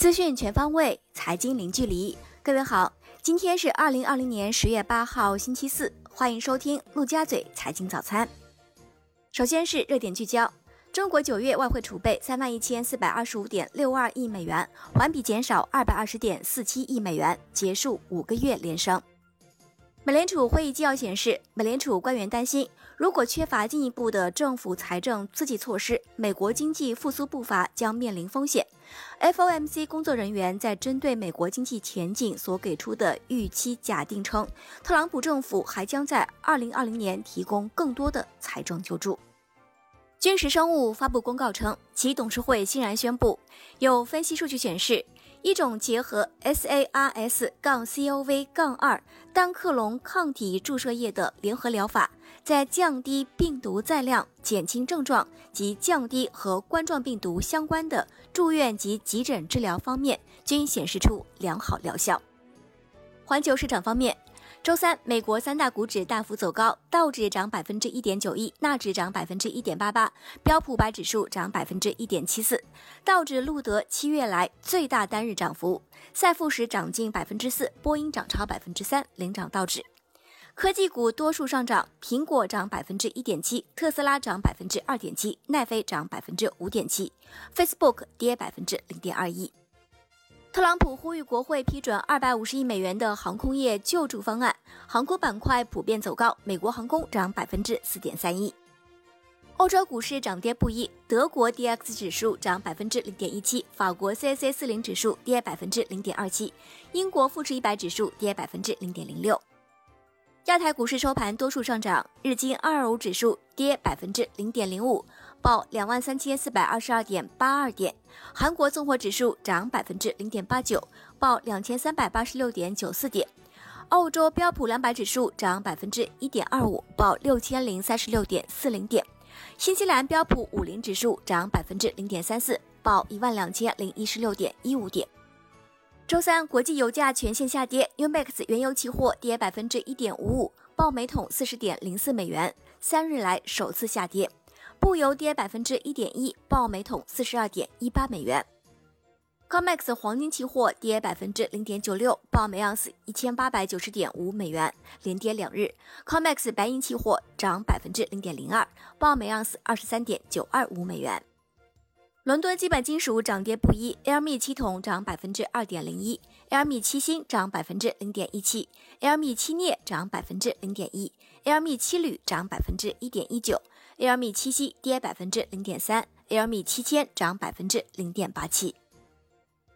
资讯全方位，财经零距离。各位好，今天是二零二零年十月八号，星期四，欢迎收听陆家嘴财经早餐。首先是热点聚焦：中国九月外汇储备三万一千四百二十五点六二亿美元，环比减少二百二十点四七亿美元，结束五个月连升。美联储会议纪要显示，美联储官员担心，如果缺乏进一步的政府财政刺激措施，美国经济复苏步伐将面临风险。FOMC 工作人员在针对美国经济前景所给出的预期假定称，特朗普政府还将在2020年提供更多的财政救助。军事生物发布公告称，其董事会欣然宣布，有分析数据显示。一种结合 SARS- 杠 COV- 杠二单克隆抗体注射液的联合疗法，在降低病毒载量、减轻症状及降低和冠状病毒相关的住院及急诊治疗方面，均显示出良好疗效。环球市场方面。周三，美国三大股指大幅走高，道指涨百分之一点九一，纳指涨百分之一点八八，标普百指数涨百分之一点七四。道指录得七月来最大单日涨幅，赛富时涨近百分之四，波音涨超百分之三，领涨道指。科技股多数上涨，苹果涨百分之一点七，特斯拉涨百分之二点七，奈飞涨百分之五点七，Facebook 跌百分之零点二一。特朗普呼吁国会批准二百五十亿美元的航空业救助方案，航空板块普遍走高，美国航空涨百分之四点三一。欧洲股市涨跌不一，德国 D X 指数涨百分之零点一七，法国 C C 四零指数跌百分之零点二七，英国富时一百指数跌百分之零点零六。亚太股市收盘多数上涨，日经二二五指数跌百分之零点零五。报两万三千四百二十二点八二点，韩国综合指数涨百分之零点八九，报两千三百八十六点九四点。澳洲标普两百指数涨百分之一点二五，报六千零三十六点四零点。新西兰标普五零指数涨百分之零点三四，报一万两千零一十六点一五点。周三，国际油价全线下跌，UMAX 原油期货跌百分之一点五五，报每桶四十点零四美元，三日来首次下跌。布油跌百分之一点一，报每桶四十二点一八美元。COMEX 黄金期货跌百分之零点九六，报每盎司一千八百九十点五美元，连跌两日。COMEX 白银期货涨百分之零点零二，报每盎司二十三点九二五美元。伦敦基本金属涨跌不一，LME 七铜涨百分之二点零一，LME 七锌涨百分之零点一七，LME 七镍涨百分之零点一，LME 七铝涨百分之一点一九。Alme 七夕跌百分之零点三，Alme 七千涨百分之零点八七。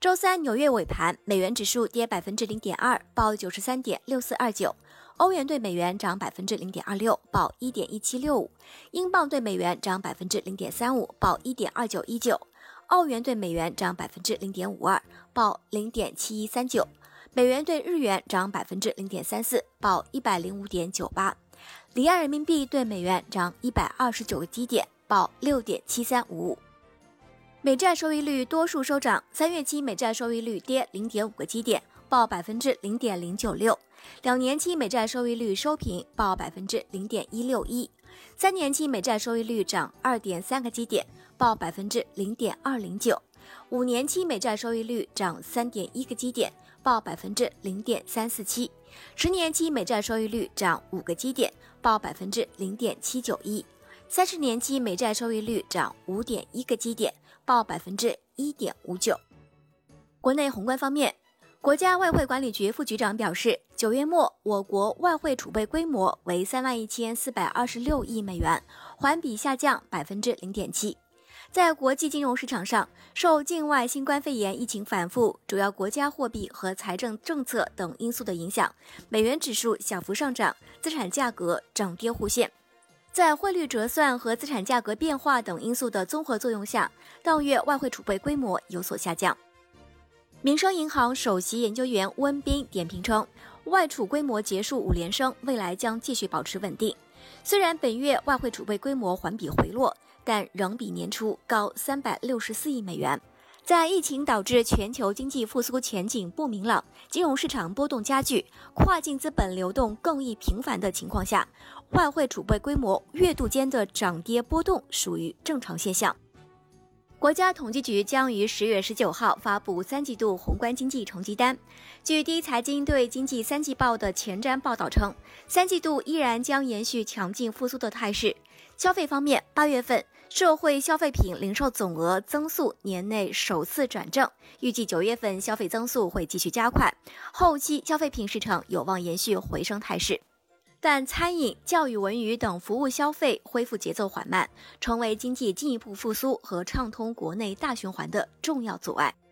周三纽约尾盘，美元指数跌百分之零点二，报九十三点六四二九。欧元对美元涨百分之零点二六，报一点一七六五。英镑对美元涨百分之零点三五，报一点二九一九。澳元对美元涨百分之零点五二，报零点七一三九。美元对日元涨百分之零点三四，报一百零五点九八。离岸人民币对美元涨一百二十九个基点，报六点七三五五。美债收益率多数收涨，三月期美债收益率跌零点五个基点，报百分之零点零九六。两年期美债收益率收平，报百分之零点一六一。三年期美债收益率涨二点三个基点，报百分之零点二零九。五年期美债收益率涨三点一个基点，报百分之零点三四七。十年期美债收益率涨五个基点。报百分之零点七九一，三十年期美债收益率涨五点一个基点，报百分之一点五九。国内宏观方面，国家外汇管理局副局长表示，九月末我国外汇储备规模为三万一千四百二十六亿美元，环比下降百分之零点七。在国际金融市场上，受境外新冠肺炎疫情反复、主要国家货币和财政政策等因素的影响，美元指数小幅上涨，资产价格涨跌互现。在汇率折算和资产价格变化等因素的综合作用下，当月外汇储备规模有所下降。民生银行首席研究员温彬点评称，外储规模结束五连升，未来将继续保持稳定。虽然本月外汇储备规模环比回落。但仍比年初高三百六十四亿美元。在疫情导致全球经济复苏前景不明朗、金融市场波动加剧、跨境资本流动更易频繁的情况下，外汇储备规模月度间的涨跌波动属于正常现象。国家统计局将于十月十九号发布三季度宏观经济成绩单。据第一财经对经济三季报的前瞻报道称，三季度依然将延续强劲复苏的态势。消费方面，八月份社会消费品零售总额增速年内首次转正，预计九月份消费增速会继续加快，后期消费品市场有望延续回升态势。但餐饮、教育、文娱等服务消费恢复节奏缓慢，成为经济进一步复苏和畅通国内大循环的重要阻碍。“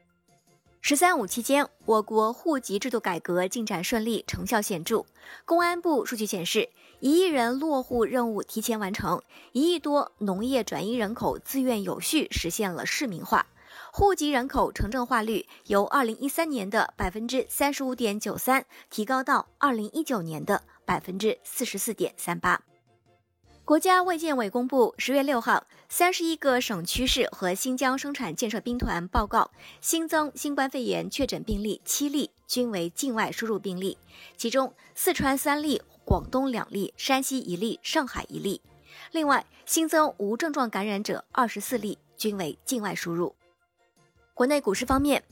十三五”期间，我国户籍制度改革进展顺利，成效显著。公安部数据显示，一亿人落户任务提前完成，一亿多农业转移人口自愿有序实现了市民化。户籍人口城镇化率由二零一三年的百分之三十五点九三提高到二零一九年的百分之四十四点三八。国家卫健委公布，十月六号，三十一个省区市和新疆生产建设兵团报告新增新冠肺炎确诊病例七例，均为境外输入病例，其中四川三例，广东两例，山西一例，上海一例。另外新增无症状感染者二十四例，均为境外输入。国内股市方面，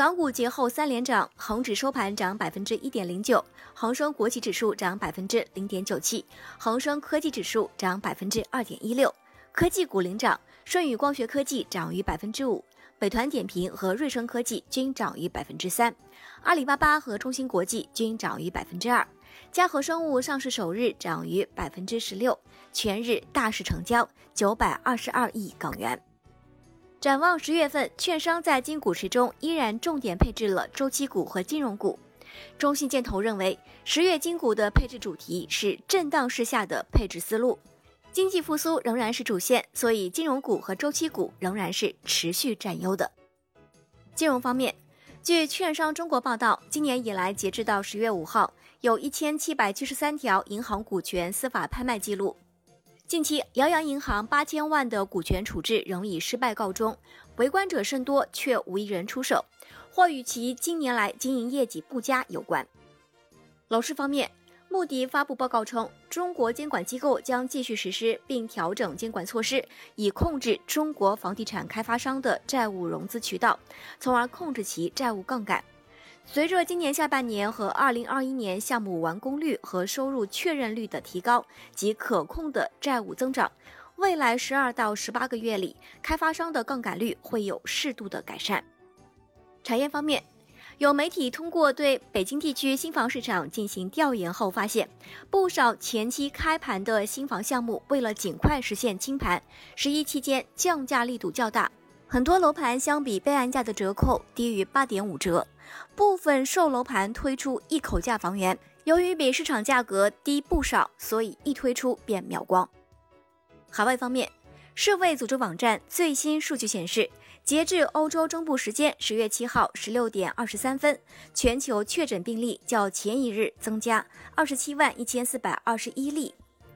港股节后三连涨，恒指收盘涨百分之一点零九，恒生国企指数涨百分之零点九七，恒生科技指数涨百分之二点一六。科技股领涨，舜宇光学科技涨逾百分之五，美团点评和瑞声科技均涨逾百分之三，阿里巴巴和中芯国际均涨逾百分之二，嘉禾生物上市首日涨逾百分之十六，全日大市成交九百二十二亿港元。展望十月份，券商在金股池中依然重点配置了周期股和金融股。中信建投认为，十月金股的配置主题是震荡市下的配置思路，经济复苏仍然是主线，所以金融股和周期股仍然是持续占优的。金融方面，据券商中国报道，今年以来，截至到十月五号，有一千七百七十三条银行股权司法拍卖记录。近期，辽阳银行八千万的股权处置仍以失败告终，围观者甚多，却无一人出手，或与其近年来经营业绩不佳有关。楼市方面，穆迪发布报告称，中国监管机构将继续实施并调整监管措施，以控制中国房地产开发商的债务融资渠道，从而控制其债务杠杆。随着今年下半年和二零二一年项目完工率和收入确认率的提高及可控的债务增长，未来十二到十八个月里，开发商的杠杆率会有适度的改善。产业方面，有媒体通过对北京地区新房市场进行调研后发现，不少前期开盘的新房项目为了尽快实现清盘，十一期间降价力度较大。很多楼盘相比备案价的折扣低于八点五折，部分售楼盘推出一口价房源，由于比市场价格低不少，所以一推出便秒光。海外方面，世卫组织网站最新数据显示，截至欧洲中部时间十月七号十六点二十三分，全球确诊病例较前一日增加二十七万一千四百二十一例，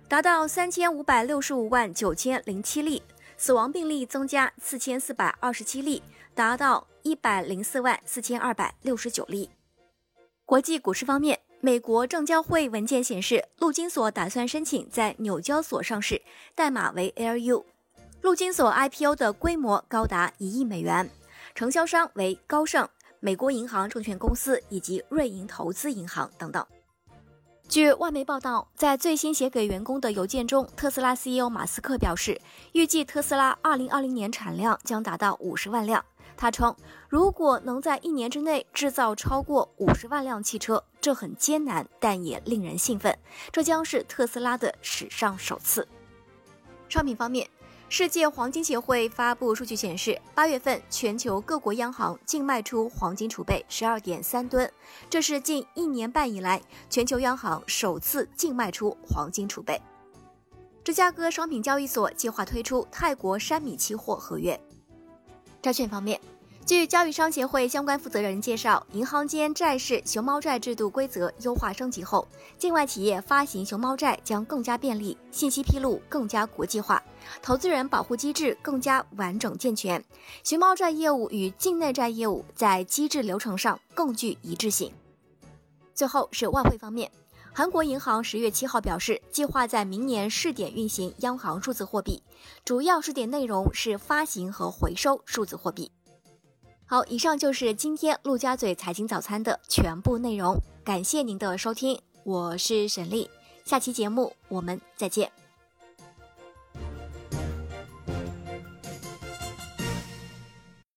达到三千五百六十五万九千零七例。死亡病例增加四千四百二十七例，达到一百零四万四千二百六十九例。国际股市方面，美国证交会文件显示，陆金所打算申请在纽交所上市，代码为 LU。陆金所 IPO 的规模高达一亿美元，承销商为高盛、美国银行证券公司以及瑞银投资银行等等。据外媒报道，在最新写给员工的邮件中，特斯拉 CEO 马斯克表示，预计特斯拉2020年产量将达到50万辆。他称，如果能在一年之内制造超过50万辆汽车，这很艰难，但也令人兴奋。这将是特斯拉的史上首次。商品方面。世界黄金协会发布数据显示，八月份全球各国央行净卖出黄金储备十二点三吨，这是近一年半以来全球央行首次净卖出黄金储备。芝加哥商品交易所计划推出泰国山米期货合约。债券方面。据交易商协会相关负责人介绍，银行间债市熊猫债制度规则优化升级后，境外企业发行熊猫债将更加便利，信息披露更加国际化，投资人保护机制更加完整健全。熊猫债业务与境内债业务在机制流程上更具一致性。最后是外汇方面。韩国银行十月七号表示，计划在明年试点运行央行数字货币，主要试点内容是发行和回收数字货币。好，以上就是今天陆家嘴财经早餐的全部内容，感谢您的收听，我是沈丽，下期节目我们再见。